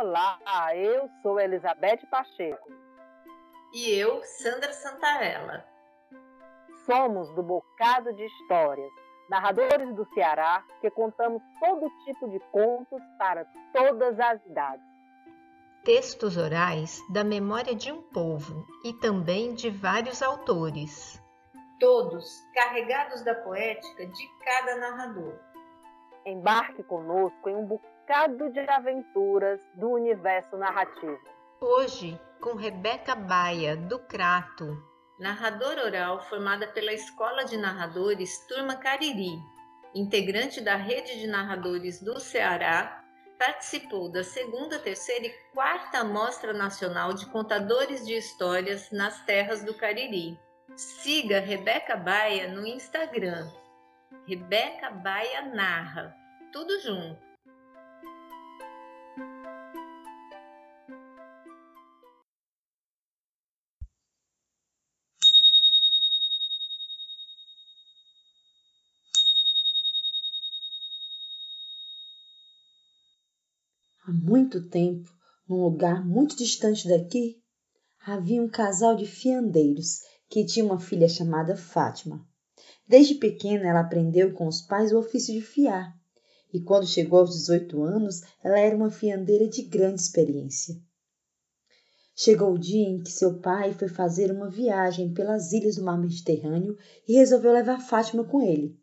Olá, eu sou Elizabeth Pacheco. E eu, Sandra Santarella. Somos do Bocado de Histórias, narradores do Ceará que contamos todo tipo de contos para todas as idades. Textos orais da memória de um povo e também de vários autores. Todos carregados da poética de cada narrador. Embarque conosco em um bocado de aventuras do universo narrativo. Hoje, com Rebeca Baia, do Crato, narradora oral formada pela Escola de Narradores Turma Cariri, integrante da rede de narradores do Ceará, participou da segunda, terceira e quarta Mostra Nacional de Contadores de Histórias nas terras do Cariri. Siga Rebeca Baia no Instagram Rebeca Baia narra. Tudo junto. Há muito tempo, num lugar muito distante daqui, havia um casal de fiandeiros que tinha uma filha chamada Fátima. Desde pequena ela aprendeu com os pais o ofício de fiar, e quando chegou aos 18 anos, ela era uma fiandeira de grande experiência. Chegou o dia em que seu pai foi fazer uma viagem pelas ilhas do mar Mediterrâneo e resolveu levar Fátima com ele.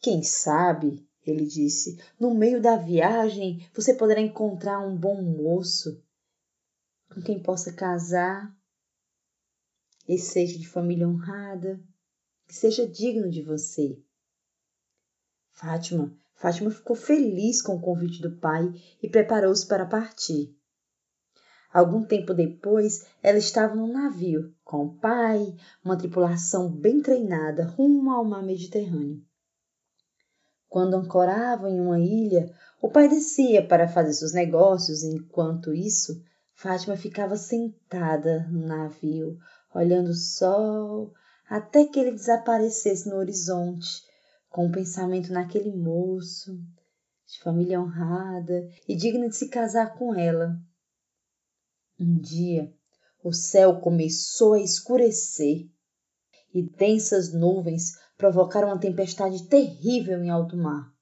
Quem sabe, ele disse, no meio da viagem você poderá encontrar um bom moço com quem possa casar e seja de família honrada que seja digno de você. Fátima, Fátima ficou feliz com o convite do pai e preparou-se para partir. Algum tempo depois, ela estava num navio com o pai, uma tripulação bem treinada rumo ao mar Mediterrâneo. Quando ancoravam em uma ilha, o pai descia para fazer seus negócios, enquanto isso, Fátima ficava sentada no navio, olhando o sol, até que ele desaparecesse no horizonte, com o um pensamento naquele moço, de família honrada e digna de se casar com ela. Um dia, o céu começou a escurecer e densas nuvens provocaram uma tempestade terrível em alto mar.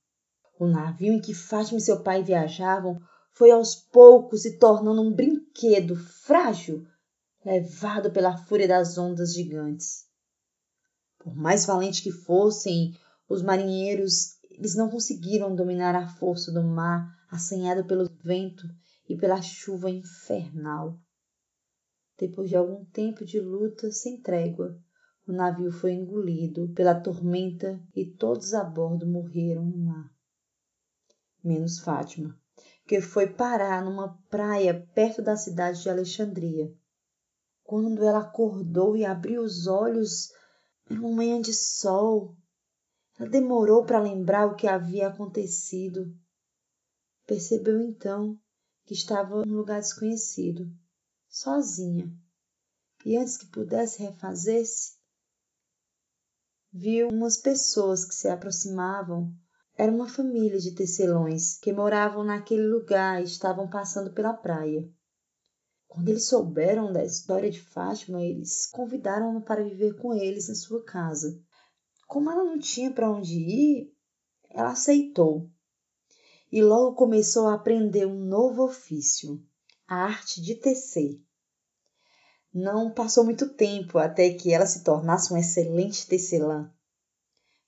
O navio em que Fátima e seu pai viajavam foi aos poucos se tornando um brinquedo frágil, levado pela fúria das ondas gigantes. Por mais valentes que fossem os marinheiros, eles não conseguiram dominar a força do mar assanhado pelo vento e pela chuva infernal. Depois de algum tempo de luta sem trégua, o navio foi engolido pela tormenta e todos a bordo morreram no mar. Menos Fátima, que foi parar numa praia perto da cidade de Alexandria. Quando ela acordou e abriu os olhos, era uma manhã de sol. Ela demorou para lembrar o que havia acontecido. Percebeu então que estava num lugar desconhecido, sozinha. E antes que pudesse refazer-se, viu umas pessoas que se aproximavam. Era uma família de tecelões que moravam naquele lugar e estavam passando pela praia. Quando eles souberam da história de Fátima, eles convidaram-na para viver com eles em sua casa. Como ela não tinha para onde ir, ela aceitou e logo começou a aprender um novo ofício, a arte de tecer. Não passou muito tempo até que ela se tornasse uma excelente tecelã.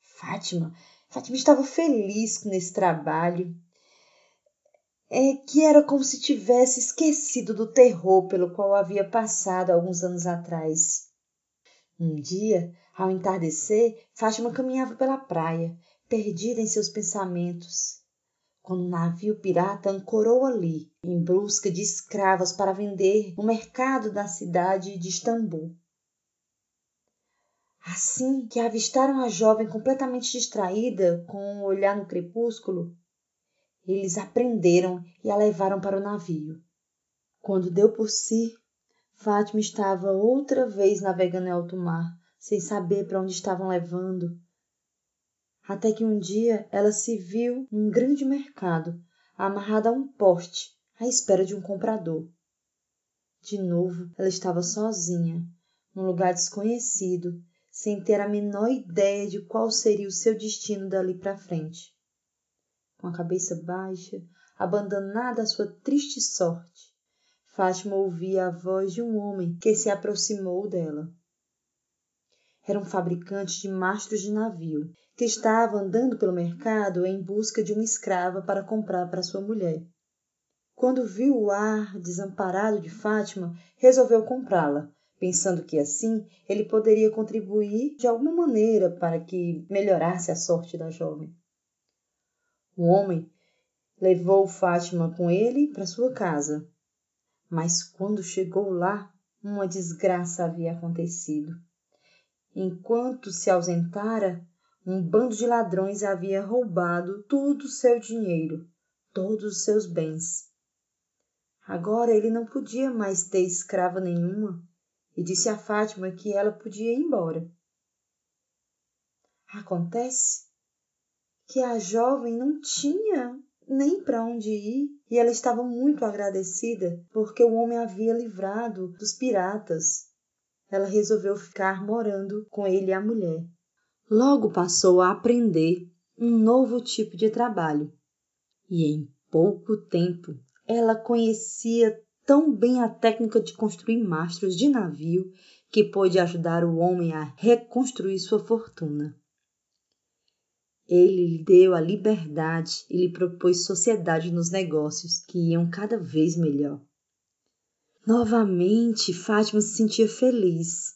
Fátima, Fátima estava feliz nesse trabalho é que era como se tivesse esquecido do terror pelo qual havia passado alguns anos atrás. Um dia, ao entardecer, Fátima caminhava pela praia, perdida em seus pensamentos, quando um navio pirata ancorou ali, em busca de escravos para vender no mercado da cidade de Istambul. Assim que avistaram a jovem completamente distraída, com um olhar no crepúsculo, eles a prenderam e a levaram para o navio. Quando deu por si, Fátima estava outra vez navegando em alto mar, sem saber para onde estavam levando. Até que um dia ela se viu num grande mercado, amarrada a um poste, à espera de um comprador. De novo, ela estava sozinha, num lugar desconhecido, sem ter a menor ideia de qual seria o seu destino dali para frente. Com a cabeça baixa, abandonada à sua triste sorte, Fátima ouvia a voz de um homem que se aproximou dela. Era um fabricante de mastros de navio que estava andando pelo mercado em busca de uma escrava para comprar para sua mulher. Quando viu o ar desamparado de Fátima, resolveu comprá-la, pensando que assim ele poderia contribuir de alguma maneira para que melhorasse a sorte da jovem. O homem levou Fátima com ele para sua casa, mas quando chegou lá, uma desgraça havia acontecido. Enquanto se ausentara, um bando de ladrões havia roubado todo o seu dinheiro, todos os seus bens. Agora ele não podia mais ter escrava nenhuma e disse a Fátima que ela podia ir embora. Acontece que a jovem não tinha nem para onde ir e ela estava muito agradecida porque o homem havia livrado dos piratas. Ela resolveu ficar morando com ele e a mulher. Logo passou a aprender um novo tipo de trabalho. E em pouco tempo ela conhecia tão bem a técnica de construir mastros de navio que pôde ajudar o homem a reconstruir sua fortuna. Ele lhe deu a liberdade e lhe propôs sociedade nos negócios, que iam cada vez melhor. Novamente, Fátima se sentia feliz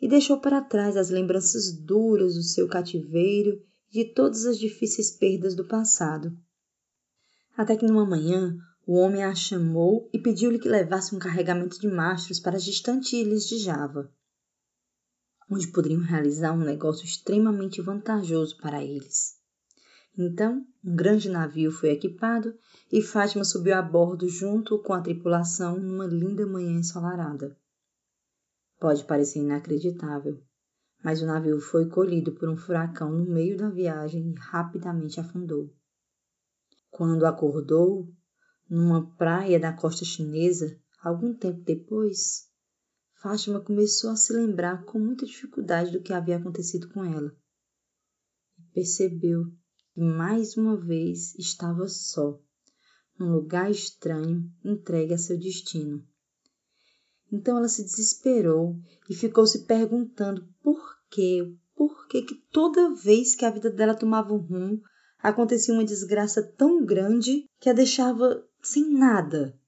e deixou para trás as lembranças duras do seu cativeiro e de todas as difíceis perdas do passado. Até que numa manhã o homem a chamou e pediu-lhe que levasse um carregamento de mastros para as distantes ilhas de Java, onde poderiam realizar um negócio extremamente vantajoso para eles. Então, um grande navio foi equipado e Fátima subiu a bordo junto com a tripulação numa linda manhã ensolarada. Pode parecer inacreditável, mas o navio foi colhido por um furacão no meio da viagem e rapidamente afundou. Quando acordou, numa praia da costa chinesa, algum tempo depois, Fátima começou a se lembrar com muita dificuldade do que havia acontecido com ela. Percebeu que mais uma vez estava só, num lugar estranho, entregue a seu destino. Então ela se desesperou e ficou se perguntando por quê, por que que toda vez que a vida dela tomava um rumo, acontecia uma desgraça tão grande que a deixava sem nada.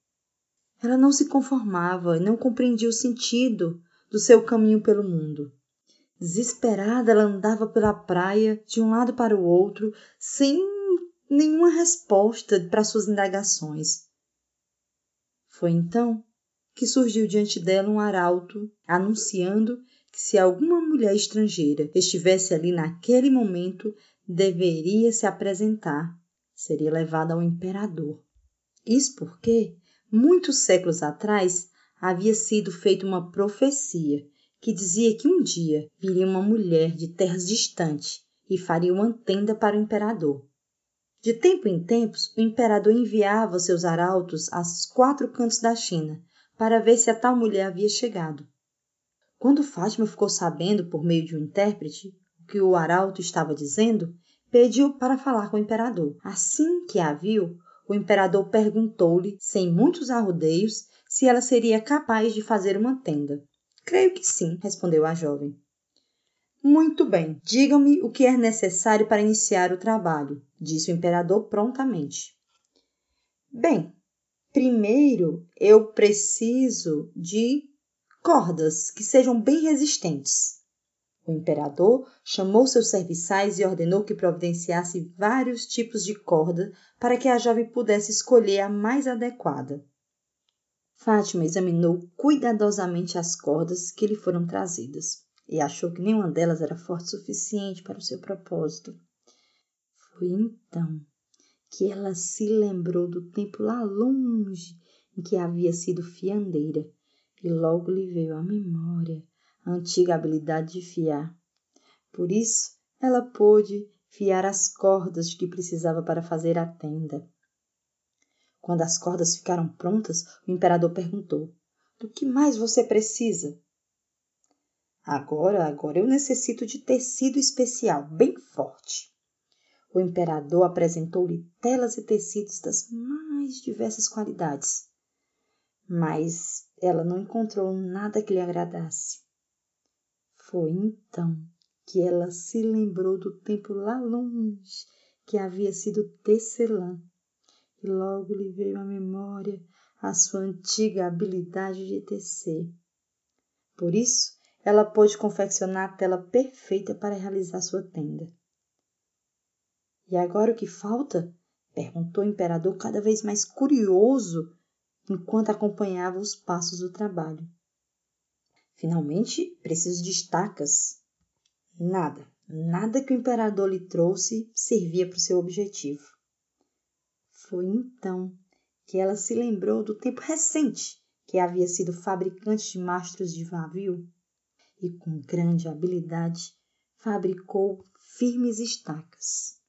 Ela não se conformava e não compreendia o sentido do seu caminho pelo mundo. Desesperada, ela andava pela praia de um lado para o outro, sem nenhuma resposta para suas indagações. Foi então que surgiu diante dela um arauto anunciando que se alguma mulher estrangeira estivesse ali naquele momento, deveria se apresentar, seria levada ao imperador. Isso porque, muitos séculos atrás, havia sido feita uma profecia que dizia que um dia viria uma mulher de terras distantes e faria uma tenda para o imperador. De tempo em tempos, o imperador enviava seus arautos aos quatro cantos da China para ver se a tal mulher havia chegado. Quando Fátima ficou sabendo, por meio de um intérprete, o que o arauto estava dizendo, pediu para falar com o imperador. Assim que a viu, o imperador perguntou-lhe, sem muitos arrodeios, se ela seria capaz de fazer uma tenda. Creio que sim, respondeu a jovem. Muito bem, digam-me o que é necessário para iniciar o trabalho, disse o imperador prontamente. Bem, Primeiro, eu preciso de cordas que sejam bem resistentes. O imperador chamou seus serviçais e ordenou que providenciasse vários tipos de corda para que a jovem pudesse escolher a mais adequada. Fátima examinou cuidadosamente as cordas que lhe foram trazidas e achou que nenhuma delas era forte o suficiente para o seu propósito. Foi então que ela se lembrou do tempo lá longe em que havia sido fiandeira e logo lhe veio à memória a antiga habilidade de fiar. Por isso, ela pôde fiar as cordas que precisava para fazer a tenda. Quando as cordas ficaram prontas, o imperador perguntou: Do que mais você precisa? Agora, agora eu necessito de tecido especial, bem forte. O imperador apresentou-lhe telas e tecidos das mais diversas qualidades, mas ela não encontrou nada que lhe agradasse. Foi então que ela se lembrou do tempo lá longe que havia sido tecelã e logo lhe veio à memória a sua antiga habilidade de tecer. Por isso, ela pôde confeccionar a tela perfeita para realizar sua tenda. E agora o que falta? perguntou o imperador cada vez mais curioso enquanto acompanhava os passos do trabalho. Finalmente, preciso de estacas. Nada, nada que o imperador lhe trouxe servia para o seu objetivo. Foi então que ela se lembrou do tempo recente que havia sido fabricante de mastros de navio e, com grande habilidade, fabricou firmes estacas.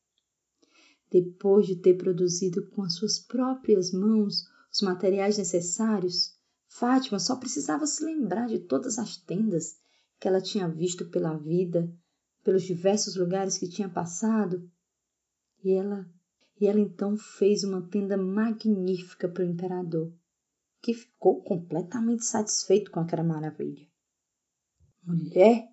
Depois de ter produzido com as suas próprias mãos os materiais necessários, Fátima só precisava se lembrar de todas as tendas que ela tinha visto pela vida, pelos diversos lugares que tinha passado, e ela e ela então fez uma tenda magnífica para o imperador, que ficou completamente satisfeito com aquela maravilha. Mulher,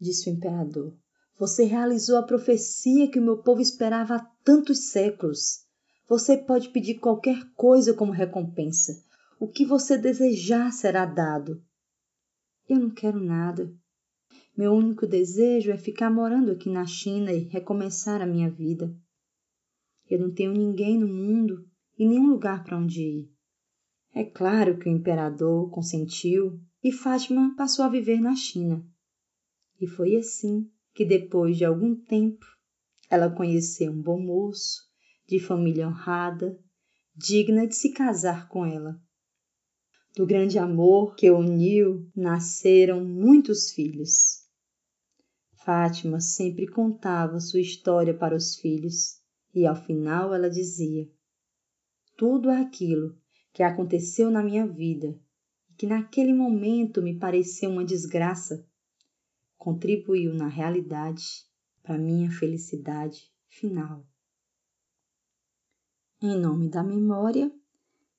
disse o imperador, você realizou a profecia que o meu povo esperava há tantos séculos. Você pode pedir qualquer coisa como recompensa. O que você desejar será dado. Eu não quero nada. Meu único desejo é ficar morando aqui na China e recomeçar a minha vida. Eu não tenho ninguém no mundo e nenhum lugar para onde ir. É claro que o imperador consentiu e Fátima passou a viver na China. E foi assim que depois de algum tempo ela conheceu um bom moço, de família honrada, digna de se casar com ela. Do grande amor que uniu nasceram muitos filhos. Fátima sempre contava sua história para os filhos e ao final ela dizia: Tudo aquilo que aconteceu na minha vida e que naquele momento me pareceu uma desgraça contribuiu na realidade para minha felicidade final. Em nome da memória,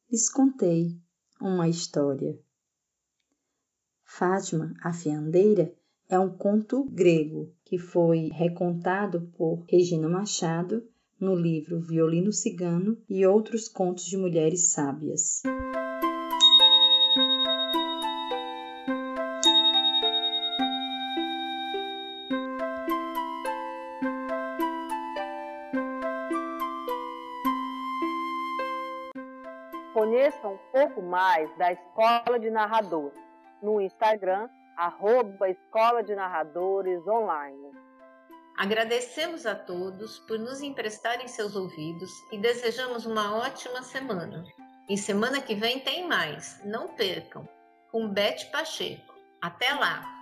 lhes contei uma história. Fátima, a fiandeira, é um conto grego que foi recontado por Regina Machado no livro Violino Cigano e outros contos de mulheres sábias. Pouco mais da Escola de Narradores no Instagram, arroba Escola de Narradores Online. Agradecemos a todos por nos emprestarem seus ouvidos e desejamos uma ótima semana. E semana que vem tem mais, não percam, com Bete Pacheco. Até lá!